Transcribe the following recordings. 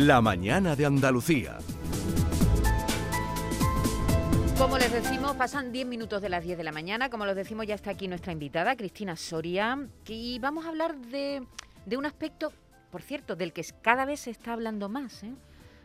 La mañana de Andalucía. Como les decimos, pasan 10 minutos de las 10 de la mañana. Como les decimos, ya está aquí nuestra invitada, Cristina Soria. Y vamos a hablar de, de un aspecto, por cierto, del que cada vez se está hablando más, ¿eh?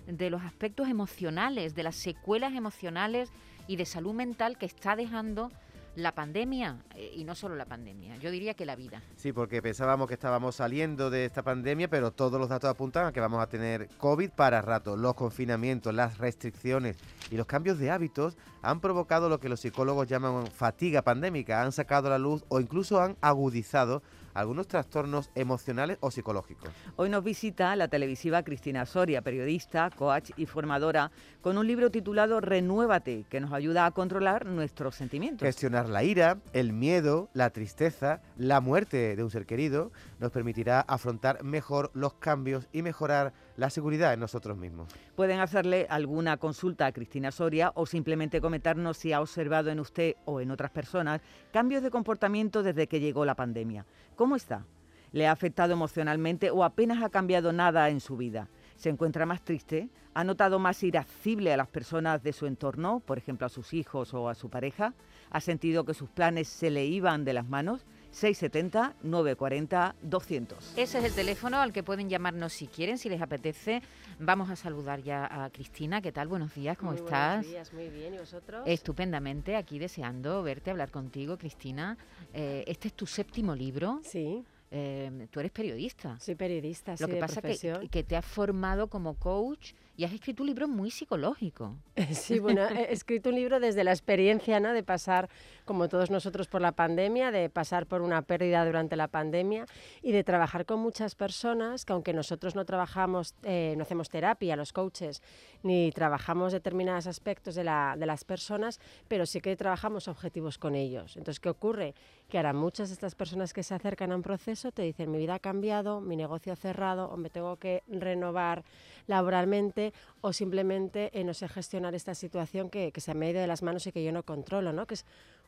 de los aspectos emocionales, de las secuelas emocionales y de salud mental que está dejando la pandemia eh, y no solo la pandemia, yo diría que la vida. Sí, porque pensábamos que estábamos saliendo de esta pandemia, pero todos los datos apuntan a que vamos a tener COVID para rato. Los confinamientos, las restricciones y los cambios de hábitos han provocado lo que los psicólogos llaman fatiga pandémica, han sacado a la luz o incluso han agudizado algunos trastornos emocionales o psicológicos. Hoy nos visita la televisiva Cristina Soria, periodista, coach y formadora, con un libro titulado Renuévate, que nos ayuda a controlar nuestros sentimientos. Gestionar la ira, el miedo, la tristeza, la muerte de un ser querido, nos permitirá afrontar mejor los cambios y mejorar la seguridad en nosotros mismos. Pueden hacerle alguna consulta a Cristina Soria o simplemente comentarnos si ha observado en usted o en otras personas cambios de comportamiento desde que llegó la pandemia. ¿Cómo está? ¿Le ha afectado emocionalmente o apenas ha cambiado nada en su vida? ¿Se encuentra más triste? ¿Ha notado más irascible a las personas de su entorno, por ejemplo a sus hijos o a su pareja? ¿Ha sentido que sus planes se le iban de las manos? 670-940-200. Ese es el teléfono al que pueden llamarnos si quieren, si les apetece. Vamos a saludar ya a Cristina. ¿Qué tal? Buenos días, ¿cómo muy estás? Buenos días, muy bien. ¿Y vosotros? Estupendamente, aquí deseando verte, hablar contigo, Cristina. Eh, este es tu séptimo libro. Sí. Eh, tú eres periodista. Soy periodista, Lo que de pasa es que, que te has formado como coach y has escrito un libro muy psicológico. Sí, bueno, he escrito un libro desde la experiencia, ¿no? De pasar, como todos nosotros, por la pandemia, de pasar por una pérdida durante la pandemia y de trabajar con muchas personas que, aunque nosotros no trabajamos, eh, no hacemos terapia, los coaches, ni trabajamos determinados aspectos de, la, de las personas, pero sí que trabajamos objetivos con ellos. Entonces, ¿qué ocurre? Que ahora muchas de estas personas que se acercan a un proceso te dicen, mi vida ha cambiado, mi negocio ha cerrado, o me tengo que renovar laboralmente, o simplemente eh, no sé gestionar esta situación que, que se me ha ido de las manos y que yo no controlo, ¿no? Que es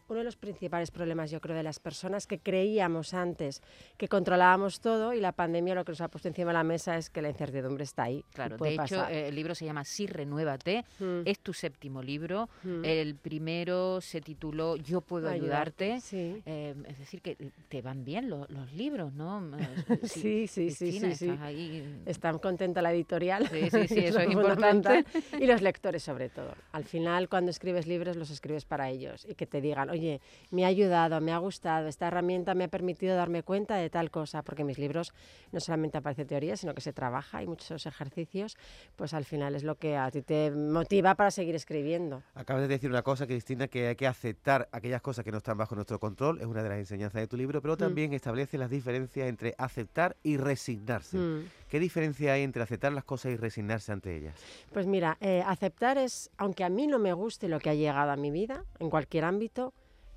uno de los principales problemas, yo creo, de las personas que creíamos antes que controlábamos todo y la pandemia lo que nos ha puesto encima de la mesa es que la incertidumbre está ahí. Claro, de hecho, eh, el libro se llama Sí, renuévate. Mm. Es tu séptimo libro. Mm. El primero se tituló Yo puedo Ayudarte, ayudarte. sí. Eh, es decir, que te van bien los, los libros, ¿no? Eh, Sí, sí, sí, Cristina, sí, sí. estás ahí. Está contenta la editorial. Sí, sí, sí, eso es importante. Y los lectores, sobre todo. Al final, cuando escribes libros, los escribes para ellos y que te digan, oye, me ha ayudado, me ha gustado, esta herramienta me ha permitido darme cuenta de tal cosa, porque mis libros no solamente aparece teoría, sino que se trabaja y muchos ejercicios, pues al final es lo que a ti te motiva para seguir escribiendo. Acabas de decir una cosa, Cristina, que hay que aceptar aquellas cosas que no están bajo nuestro control, es una de las enseñanzas de tu libro, pero también establece las diferencias entre aceptar y resignarse. Mm. ¿Qué diferencia hay entre aceptar las cosas y resignarse ante ellas? Pues mira, eh, aceptar es, aunque a mí no me guste lo que ha llegado a mi vida, en cualquier ámbito,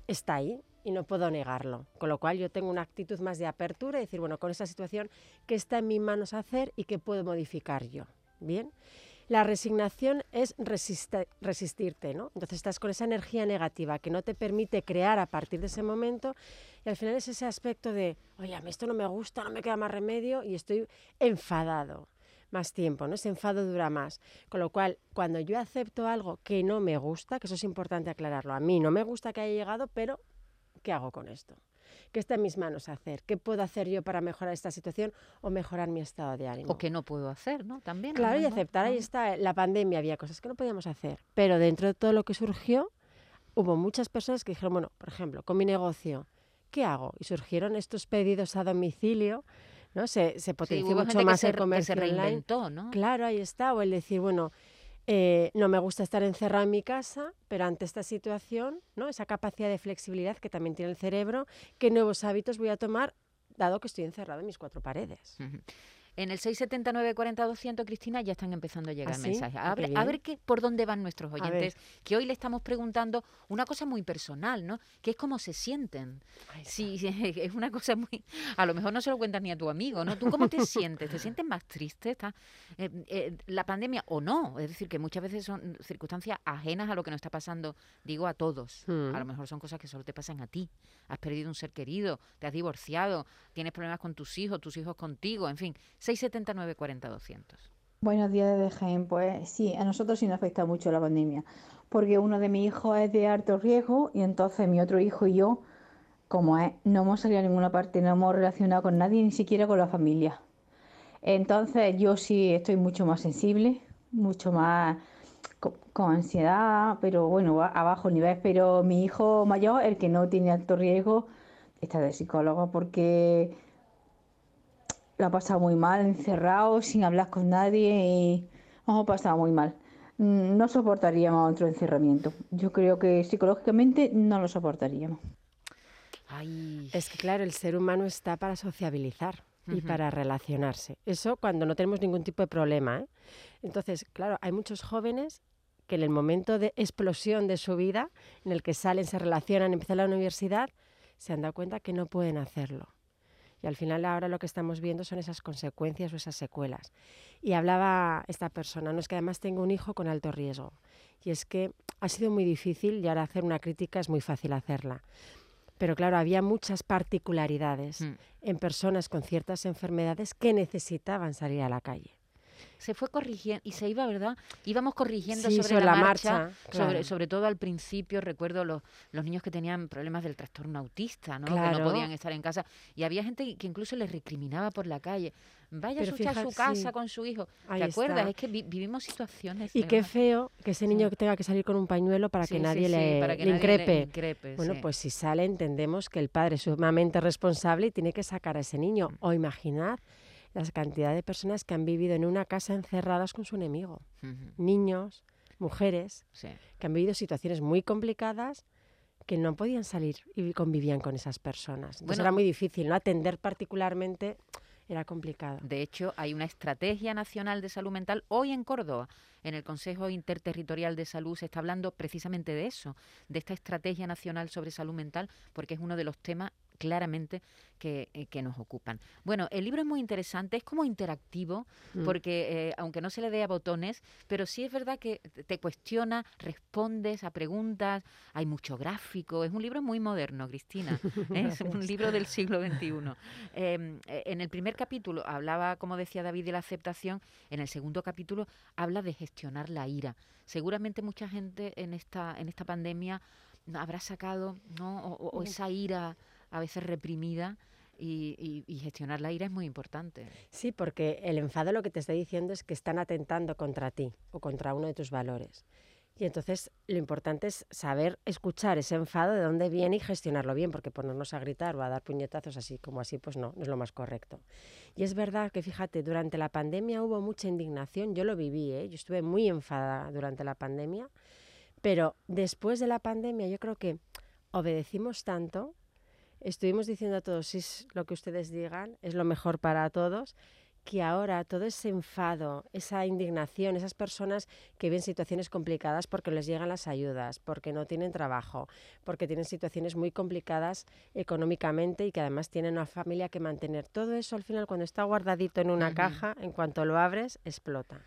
está ahí y no puedo negarlo. Con lo cual yo tengo una actitud más de apertura y decir, bueno, con esta situación, ¿qué está en mis manos hacer y qué puedo modificar yo? Bien. La resignación es resistirte, ¿no? Entonces estás con esa energía negativa que no te permite crear a partir de ese momento y al final es ese aspecto de, oye, a mí esto no me gusta, no me queda más remedio y estoy enfadado más tiempo, ¿no? Ese enfado dura más. Con lo cual, cuando yo acepto algo que no me gusta, que eso es importante aclararlo, a mí no me gusta que haya llegado, pero ¿qué hago con esto? ¿Qué está en mis manos hacer? ¿Qué puedo hacer yo para mejorar esta situación o mejorar mi estado de ánimo? O que no puedo hacer, ¿no? También. Claro, y ¿no? aceptar, ahí está, la pandemia había cosas que no podíamos hacer, pero dentro de todo lo que surgió, hubo muchas personas que dijeron, bueno, por ejemplo, con mi negocio, ¿qué hago? Y surgieron estos pedidos a domicilio, ¿no? Se, se potenció mucho más se, el se comercio online. reinventó, ¿no? Claro, ahí está, o el decir, bueno, eh, no me gusta estar encerrado en mi casa, pero ante esta situación, ¿no? esa capacidad de flexibilidad que también tiene el cerebro, ¿qué nuevos hábitos voy a tomar dado que estoy encerrado en mis cuatro paredes? En el 679 40 200, Cristina, ya están empezando a llegar ¿Ah, sí? mensajes. Ah, A ver, a ver qué, por dónde van nuestros oyentes, que hoy le estamos preguntando una cosa muy personal, ¿no? Que es cómo se sienten. Sí, es una cosa muy... A lo mejor no se lo cuentas ni a tu amigo, ¿no? ¿Tú cómo te sientes? ¿Te sientes más triste? ¿Está, eh, eh, la pandemia o no? Es decir, que muchas veces son circunstancias ajenas a lo que nos está pasando, digo, a todos. A lo mejor son cosas que solo te pasan a ti. Has perdido un ser querido, te has divorciado, tienes problemas con tus hijos, tus hijos contigo, en fin. 679 40 200. Buenos días desde Jaén. Pues sí, a nosotros sí nos afecta mucho la pandemia, porque uno de mis hijos es de alto riesgo y entonces mi otro hijo y yo, como es, no hemos salido a ninguna parte, no hemos relacionado con nadie, ni siquiera con la familia. Entonces yo sí estoy mucho más sensible, mucho más con ansiedad, pero bueno, a bajo nivel. Pero mi hijo mayor, el que no tiene alto riesgo, está de psicólogo porque lo ha pasado muy mal, encerrado, sin hablar con nadie y hemos pasado muy mal. Mm, No soportaríamos otro encerramiento. Yo creo que psicológicamente no lo soportaríamos. Ay, Es que claro, el ser humano está para sociabilizar y para relacionarse. Eso cuando no tenemos ningún tipo de problema. ¿eh? Entonces, claro, hay muchos jóvenes que en el momento de explosión de su vida, en el que salen, se relacionan, empiezan la universidad, se han dado cuenta que no pueden hacerlo. Y al final ahora lo que estamos viendo son esas consecuencias o esas secuelas. Y hablaba esta persona, no es que además tengo un hijo con alto riesgo. Y es que ha sido muy difícil y ahora hacer una crítica es muy fácil hacerla. Pero claro, había muchas particularidades Mm. en personas con ciertas enfermedades que necesitaban salir a la calle. Se fue corrigiendo y se iba, ¿verdad? Íbamos corrigiendo Sí, sobre, sobre la, la marcha, marcha, sobre, claro. sobre todo al principio, recuerdo los, los niños que tenían problemas del trastorno autista, ¿no? Que no podían estar en casa. Y había gente que incluso les recriminaba por la calle. Vaya Pero a su casa sí. con su hijo. Ahí ¿Te acuerdas? está. Es que vi- vivimos situaciones. Y qué ¿verdad? feo que ese niño Sí. tenga que salir con un pañuelo para que nadie le, para que le nadie le increpe. Bueno, pues si sale entendemos que el padre es sumamente responsable y tiene que sacar a ese niño. Mm. O imaginad las cantidad de personas que han vivido en una casa encerradas con su enemigo. Niños, mujeres, sí. que han vivido situaciones muy complicadas que no podían salir y convivían con esas personas. Entonces Bueno, era muy difícil, ¿no? Atender particularmente era complicado. De hecho, hay una estrategia nacional de salud mental hoy en Córdoba. En el Consejo Interterritorial de Salud se está hablando precisamente de eso, de esta estrategia nacional sobre salud mental, porque es uno de los temas claramente que, eh, que nos ocupan. Bueno, el libro es muy interesante, es como interactivo, Mm. porque eh, aunque no se le dé a botones, pero sí es verdad que te- cuestiona, respondes a preguntas, hay mucho gráfico, es un libro muy moderno, Cristina, ¿eh? es un libro del siglo XXI. Eh, eh, en el primer capítulo hablaba, como decía David, de la aceptación, en el segundo capítulo habla de gestionar la ira. Seguramente mucha gente en esta, en esta pandemia habrá sacado ¿no? o, o- o esa ira a veces reprimida y, gestionar la ira es muy importante. Sí, porque el enfado lo que te está diciendo es que están atentando contra ti o contra uno de tus valores. Y entonces lo importante es saber escuchar ese enfado, de dónde viene y gestionarlo bien, porque ponernos a gritar o a dar puñetazos así como así, pues no, no es lo más correcto. Y es verdad que, fíjate, durante la pandemia hubo mucha indignación, yo lo viví, ¿eh? yo estuve muy enfadada durante la pandemia, pero después de la pandemia yo creo que obedecimos tanto, estuvimos diciendo a todos, si es lo que ustedes digan, es lo mejor para todos, que ahora todo ese enfado, esa indignación, esas personas que ven situaciones complicadas porque les llegan las ayudas, porque no tienen trabajo, porque tienen situaciones muy complicadas económicamente y que además tienen una familia que mantener, todo eso al final cuando está guardadito en una caja, en cuanto lo abres, explota.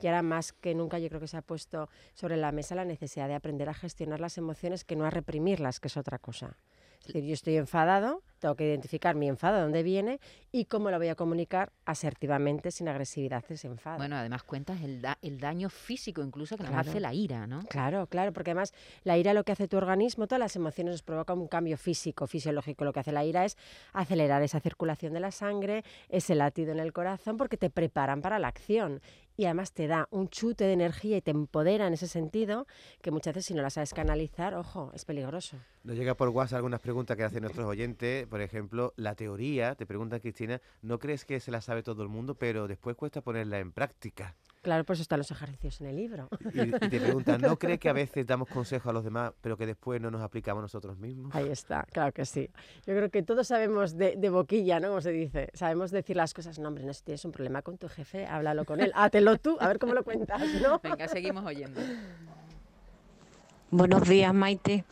Y ahora más que nunca yo creo que se ha puesto sobre la mesa la necesidad de aprender a gestionar las emociones que no a reprimirlas, que es otra cosa. Es decir, yo estoy enfadado, tengo que identificar mi enfado, de dónde viene y cómo lo voy a comunicar asertivamente, sin agresividad, ese enfado. Bueno, además cuentas el, da- el daño físico incluso que nos hace la ira, ¿no? Claro, claro, porque además la ira lo que hace tu organismo, todas las emociones nos provocan un cambio físico, fisiológico. Lo que hace la ira es acelerar esa circulación de la sangre, ese latido en el corazón, porque te preparan para la acción. Y además te da un chute de energía y te empodera en ese sentido, que muchas veces si no la sabes canalizar, ojo, es peligroso. Nos llega por WhatsApp algunas preguntas que hacen nuestros oyentes. Por ejemplo, la teoría, te pregunta Cristina, ¿no crees que se la sabe todo el mundo, pero después cuesta ponerla en práctica? Claro, por eso están los ejercicios en el libro. Y, y te preguntan, ¿no crees que a veces damos consejos a los demás, pero que después no nos aplicamos nosotros mismos? Ahí está, claro que sí. Yo creo que todos sabemos de, de boquilla, ¿no? Como se dice. Sabemos decir las cosas. No, hombre, no, si tienes un problema con tu jefe, háblalo con él. Hátelo tú, a ver cómo lo cuentas, ¿no? Venga, seguimos oyendo. Buenos días, Maite.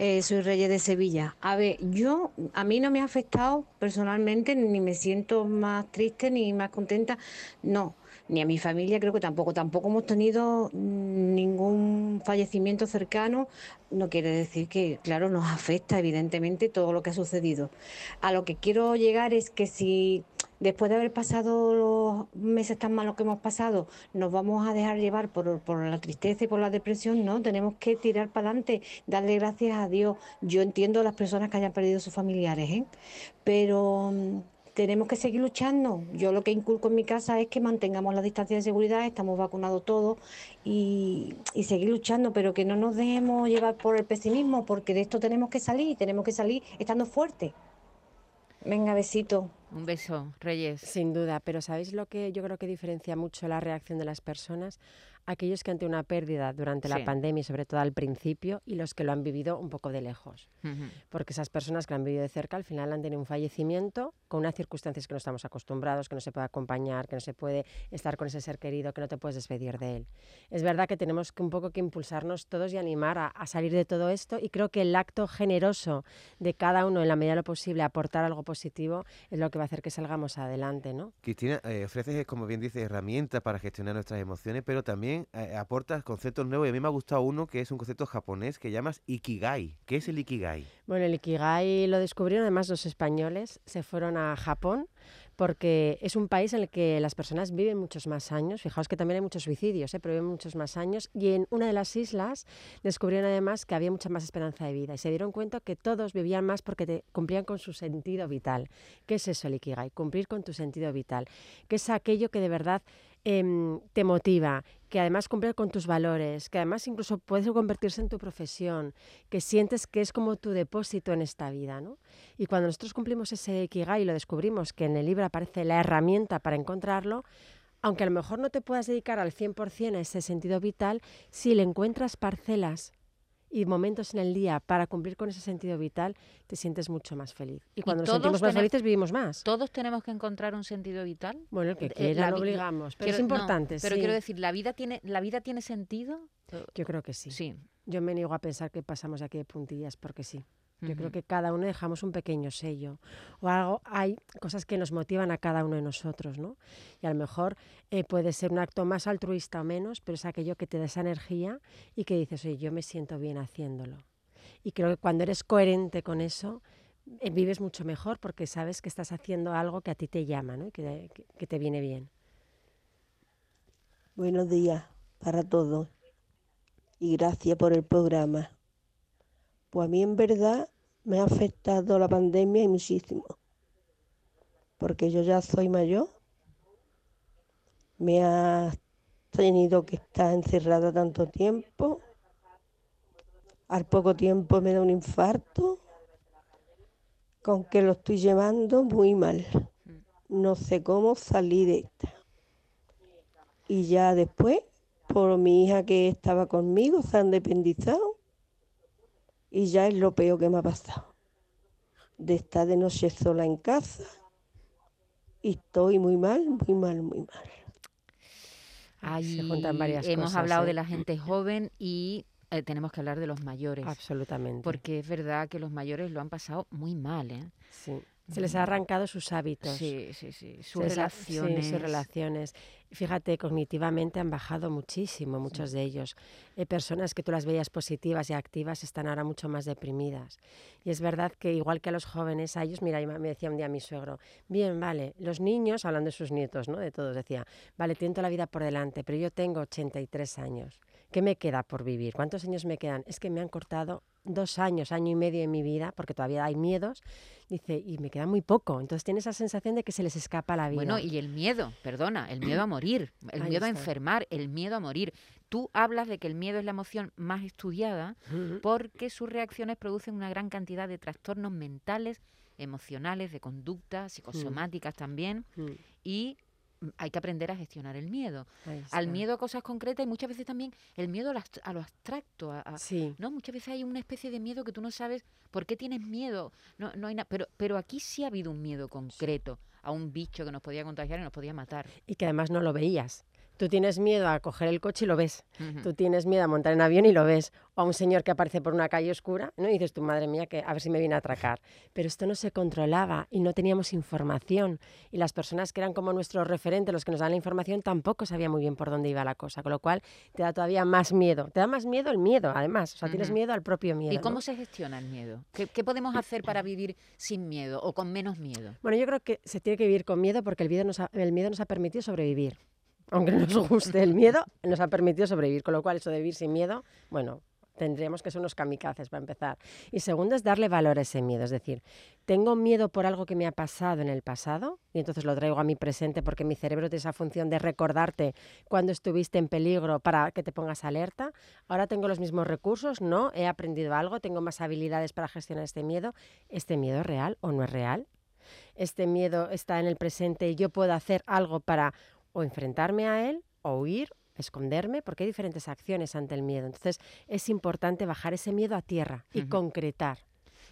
Eh, soy Reyes de Sevilla. A ver, yo, a mí no me ha afectado personalmente, ni me siento más triste ni más contenta. No, ni a mi familia creo que tampoco. Tampoco hemos tenido ningún fallecimiento cercano. No quiere decir que, claro, nos afecta evidentemente todo lo que ha sucedido. A lo que quiero llegar es que si después de haber pasado los meses tan malos que hemos pasado, nos vamos a dejar llevar por, por la tristeza y por la depresión, no, tenemos que tirar para adelante, darle gracias a Dios. Yo entiendo a las personas que hayan perdido sus familiares, ¿eh? pero mm, tenemos que seguir luchando. Yo lo que inculco en mi casa es que mantengamos la distancia de seguridad, estamos vacunados todos y, y seguir luchando, pero que no nos dejemos llevar por el pesimismo, porque de esto tenemos que salir, tenemos que salir estando fuertes. Venga, besito. Un beso, Reyes. Sin duda, pero ¿sabéis lo que yo creo que diferencia mucho la reacción de las personas? Aquellos que ante una pérdida durante Sí. la pandemia y sobre todo al principio y los que lo han vivido un poco de lejos. Ujú. Porque esas personas que lo han vivido de cerca al final han tenido un fallecimiento con unas circunstancias que no estamos acostumbrados, que no se puede acompañar, que no se puede estar con ese ser querido, que no te puedes despedir de él. Es verdad que tenemos que un poco que impulsarnos todos y animar a, a salir de todo esto y creo que el acto generoso de cada uno en la medida de lo posible aportar algo positivo es lo que va a hacer que salgamos adelante, ¿no? Cristina, eh, ofreces, como bien dices, herramientas para gestionar nuestras emociones, pero también eh, aportas conceptos nuevos. Y a mí me ha gustado uno que es un concepto japonés que llamas Ikigai. ¿Qué es el Ikigai? Bueno, el Ikigai lo descubrieron además los españoles, se fueron a Japón porque es un país en el que las personas viven muchos más años. Fijaos que también hay muchos suicidios, ¿eh? pero viven muchos más años. Y en una de las islas descubrieron además que había mucha más esperanza de vida y se dieron cuenta que todos vivían más porque te- cumplían con su sentido vital. ¿Qué es eso el Ikigai? Cumplir con tu sentido vital. ¿Qué es aquello que de verdad em, te motiva? Que además cumplir con tus valores, que además incluso puede convertirse en tu profesión, que sientes que es como tu depósito en esta vida, ¿no? Y cuando nosotros cumplimos ese Ikigai y lo descubrimos, que en el libro aparece la herramienta para encontrarlo, aunque a lo mejor no te puedas dedicar al 100% a ese sentido vital, si le encuentras parcelas y momentos en el día para cumplir con ese sentido vital, te sientes mucho más feliz. Y cuando nos sentimos más felices, vivimos más. ¿Todos tenemos que encontrar un sentido vital? Bueno, el que Eh, quiera, la no vi- obligamos, pero es Quiero- no, importante, pero sí. quiero decir, ¿la vida tiene, la vida tiene sentido? Yo creo que sí. Sí. Yo me niego a pensar que pasamos aquí de puntillas porque sí. Yo creo que cada uno dejamos un pequeño sello o algo, hay cosas que nos motivan a cada uno de nosotros, ¿no? Y a lo mejor eh, puede ser un acto más altruista o menos, pero es aquello que te da esa energía y que dices, oye, yo me siento bien haciéndolo. Y creo que cuando eres coherente con eso, eh, vives mucho mejor porque sabes que estás haciendo algo que a ti te llama, ¿no? Y que, que- que te viene bien. Buenos días para todos y gracias por el programa. Pues a mí en verdad me ha afectado la pandemia y muchísimo, porque yo ya soy mayor, me ha tenido que estar encerrada tanto tiempo, al poco tiempo me da un infarto, con que lo estoy llevando muy mal. No sé cómo salir de esta. Y ya después, por mi hija que estaba conmigo, se han independizado. Y ya es lo peor que me ha pasado. De estar de noche sola en casa. Y estoy muy mal, muy mal, muy mal. Ahí juntan varias hemos cosas, hablado ¿eh? de la gente joven y eh, tenemos que hablar de los mayores. Absolutamente. Porque es verdad que los mayores lo han pasado muy mal, ¿eh? Sí. Se les ha arrancado sus hábitos. Sí, sí, sí. Sus sí, relaciones. sus relaciones. Fíjate, cognitivamente han bajado muchísimo, muchos de ellos. Hay personas que tú las veías positivas y activas están ahora mucho más deprimidas. Y es verdad que igual que a los jóvenes, a ellos, mira, me decía un día mi suegro, bien, vale, los niños, hablando de sus nietos, ¿no? De todos, decía, vale, tienen toda la vida por delante, pero yo tengo 83 años. ¿Qué me queda por vivir? ¿Cuántos años me quedan? Es que me han cortado dos años, año y medio en mi vida, porque todavía hay miedos, dice, y me queda muy poco. Entonces tiene esa sensación de que se les escapa la vida. Bueno, y el miedo, perdona, el miedo a morir, el Ahí miedo a enfermar, el miedo a morir. Tú hablas de que el miedo es la emoción más estudiada porque sus reacciones producen una gran cantidad de trastornos mentales, emocionales, de conducta, psicosomáticas también, Mm, y mm, hay que aprender a gestionar el miedo. Al miedo a cosas concretas y muchas veces también el miedo a lo, abst- a lo abstracto, a, a- Sí, ¿no? Muchas veces hay una especie de miedo que tú no sabes por qué tienes miedo. No, no hay pero, pero aquí sí ha habido un miedo concreto a un bicho que nos podía contagiar y nos podía matar. y que además no lo veías. Tú tienes miedo a coger el coche y lo ves. Tú tienes miedo a montar en avión y lo ves. O a un señor que aparece por una calle oscura, ¿no? Y dices, tu madre mía, que a ver si me viene a atracar. Pero esto no se controlaba y no teníamos información. Y las personas que eran como nuestros referentes, los que nos dan la información, tampoco sabían muy bien por dónde iba la cosa. Con lo cual te da todavía más miedo. Te da más miedo el miedo, además. O sea, tienes miedo al propio miedo. ¿Y ¿no? cómo se gestiona el miedo? ¿Qué, qué podemos hacer para vivir sin miedo o con menos miedo? Bueno, yo creo que se tiene que vivir con miedo porque el miedo nos ha, el miedo nos ha permitido sobrevivir. Aunque no nos guste el miedo, nos ha permitido sobrevivir. Con lo cual, eso de vivir sin miedo, bueno, tendríamos que ser unos kamikazes para empezar. Y segundo es darle valor a ese miedo. Es decir, tengo miedo por algo que me ha pasado en el pasado y entonces lo traigo a mi presente porque mi cerebro tiene esa función de recordarte cuando estuviste en peligro para que te pongas alerta. Ahora tengo los mismos recursos, ¿no? He aprendido algo, tengo más habilidades para gestionar este miedo. ¿Este miedo es real o no es real? este miedo está en el presente y yo puedo hacer algo para o enfrentarme a él o huir, esconderme, porque hay diferentes acciones ante el miedo. Entonces es importante bajar ese miedo a tierra y concretar.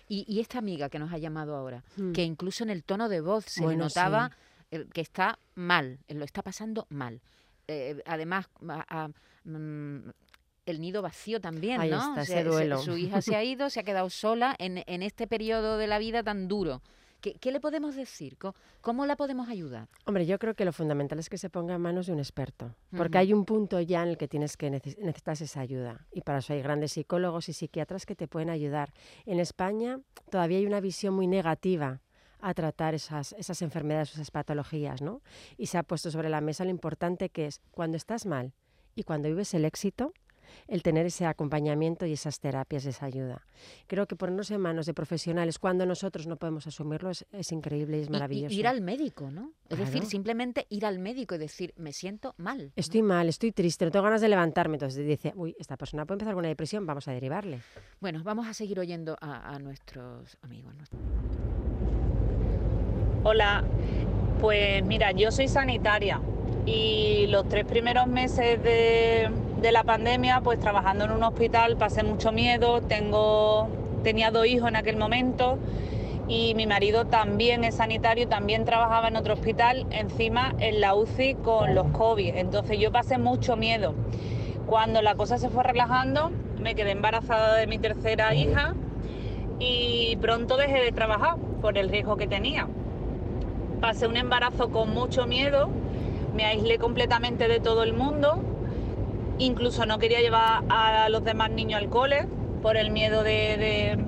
Y, y esta amiga que nos ha llamado ahora, Mm. que incluso en el tono de voz se Bueno, notaba eh, que está mal, eh, lo está pasando mal. Eh, además, a- a- mm, el nido vacío también, Ahí ¿no? está, Se- ese se- duelo. su hija se ha ido, se ha quedado sola en, en este periodo de la vida tan duro. ¿Qué, qué le podemos decir? ¿Cómo, cómo la podemos ayudar? Hombre, yo creo que lo fundamental es que se ponga en manos de un experto, porque Ujú. hay un punto ya en el que tienes que neces- necesitas esa ayuda y para eso hay grandes psicólogos y psiquiatras que te pueden ayudar. En España todavía hay una visión muy negativa a tratar esas, esas enfermedades, esas patologías, ¿no? Y se ha puesto sobre la mesa lo importante que es cuando estás mal y cuando vives el éxito, el tener ese acompañamiento y esas terapias, esa ayuda. Creo que ponernos en manos de profesionales cuando nosotros no podemos asumirlo es, es increíble y es Y- y maravilloso. ir al médico, ¿no? Es decir, simplemente ir al médico y decir, me siento mal. ¿no? Estoy mal, estoy triste, no tengo ganas de levantarme. Entonces dice, uy, esta persona puede empezar con una depresión, vamos a derivarle. Bueno, vamos a seguir oyendo a, a nuestros amigos. ¿no? Hola, pues mira, yo soy sanitaria y los tres primeros meses de, de la pandemia, pues trabajando en un hospital, pasé mucho miedo, tengo, tenía dos hijos en aquel momento y mi marido también es sanitario, también trabajaba en otro hospital, encima en la UCI con los COVID, entonces yo pasé mucho miedo. Cuando la cosa se fue relajando, me quedé embarazada de mi tercera hija y pronto dejé de trabajar por el riesgo que tenía. Pasé un embarazo con mucho miedo, me aislé completamente de todo el mundo, incluso no quería llevar a los demás niños al cole por el miedo de,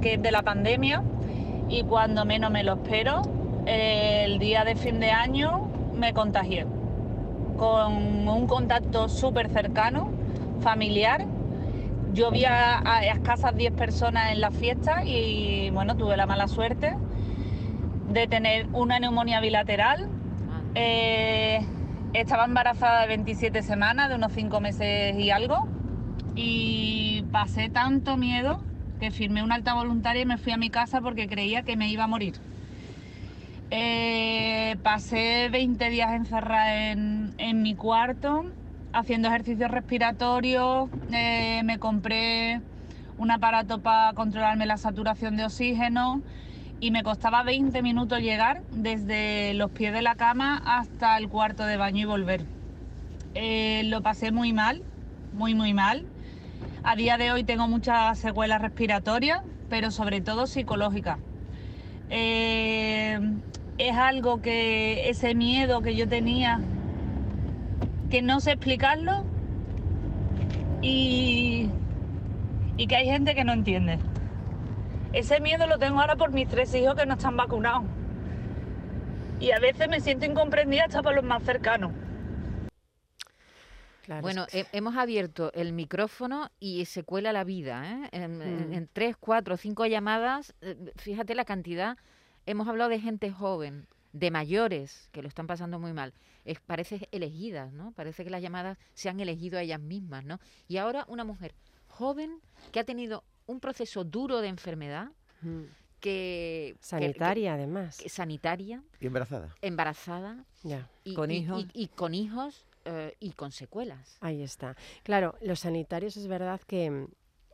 de- la pandemia y cuando menos me lo espero, el día de fin de año me contagié con un contacto súper cercano, familiar. Yo vi a, a escasas 10 personas en la fiesta y bueno, tuve la mala suerte de tener una neumonía bilateral. Eh, estaba embarazada de 27 semanas, de unos 5 meses y algo, y pasé tanto miedo que firmé una alta voluntaria y me fui a mi casa porque creía que me iba a morir. Eh, pasé 20 días encerrada en, en mi cuarto haciendo ejercicios respiratorios, eh, me compré un aparato para controlarme la saturación de oxígeno y me costaba 20 minutos llegar desde los pies de la cama hasta el cuarto de baño y volver. Eh, lo pasé muy mal, muy muy mal. A día de hoy tengo muchas secuelas respiratorias, pero sobre todo psicológicas. Eh, es algo que ese miedo que yo tenía, que no sé explicarlo y, y que hay gente que no entiende. Ese miedo lo tengo ahora por mis tres hijos que no están vacunados. Y a veces me siento incomprendida hasta por los más cercanos. Claro, Bueno, es- he- hemos abierto el micrófono y se cuela la vida. ¿eh? En, Mm. en tres, cuatro, cinco llamadas, eh, fíjate la cantidad. Hemos hablado de gente joven, de mayores que lo están pasando muy mal. Es, parece elegidas, ¿no? Parece que las llamadas se han elegido a ellas mismas, ¿no? Y ahora una mujer joven que ha tenido un proceso duro de enfermedad, Mm. que... que- sanitaria además. que- sanitaria, Y embarazada. embarazada Ya, y Con y- hijos. y- y con hijos eh, y con secuelas. ahí está. Claro, los sanitarios es verdad que,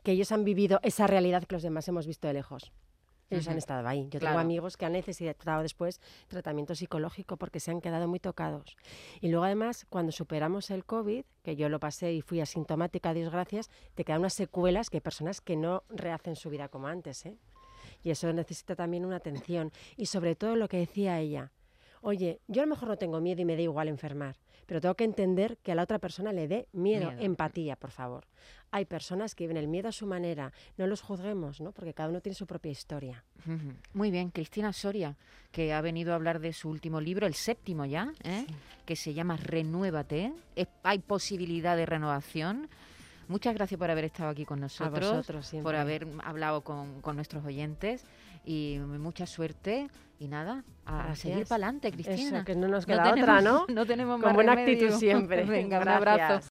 que ellos han vivido esa realidad que los demás hemos visto de lejos. Ellos han Ujú. estado ahí. Yo Claro. tengo amigos que han necesitado después tratamiento psicológico porque se han quedado muy tocados. Y luego además, cuando superamos el COVID, que yo lo pasé y fui asintomática, Dios gracias, te quedan unas secuelas que hay personas que no rehacen su vida como antes. ¿eh? Y eso necesita también una atención. Y sobre todo lo que decía ella. Oye, yo a lo mejor no tengo miedo y me da igual enfermar, pero tengo que entender que a la otra persona le dé miedo, Miedo. empatía, por favor. Hay personas que viven el miedo a su manera, no los juzguemos, ¿no? Porque cada uno tiene su propia historia. Muy bien, Cristina Soria, que ha venido a hablar de su último libro, el séptimo ya, ¿eh? que se llama Renuévate. Es- hay posibilidad de renovación. Muchas gracias por haber estado aquí con nosotros, vosotros por haber hablado con, con nuestros oyentes y mucha suerte. Y nada, a Gracias. seguir para adelante, Cristina. Eso, que no nos No queda otra, tenemos- ¿no? No tenemos Con más buena remedio. actitud siempre. Venga, un abrazo.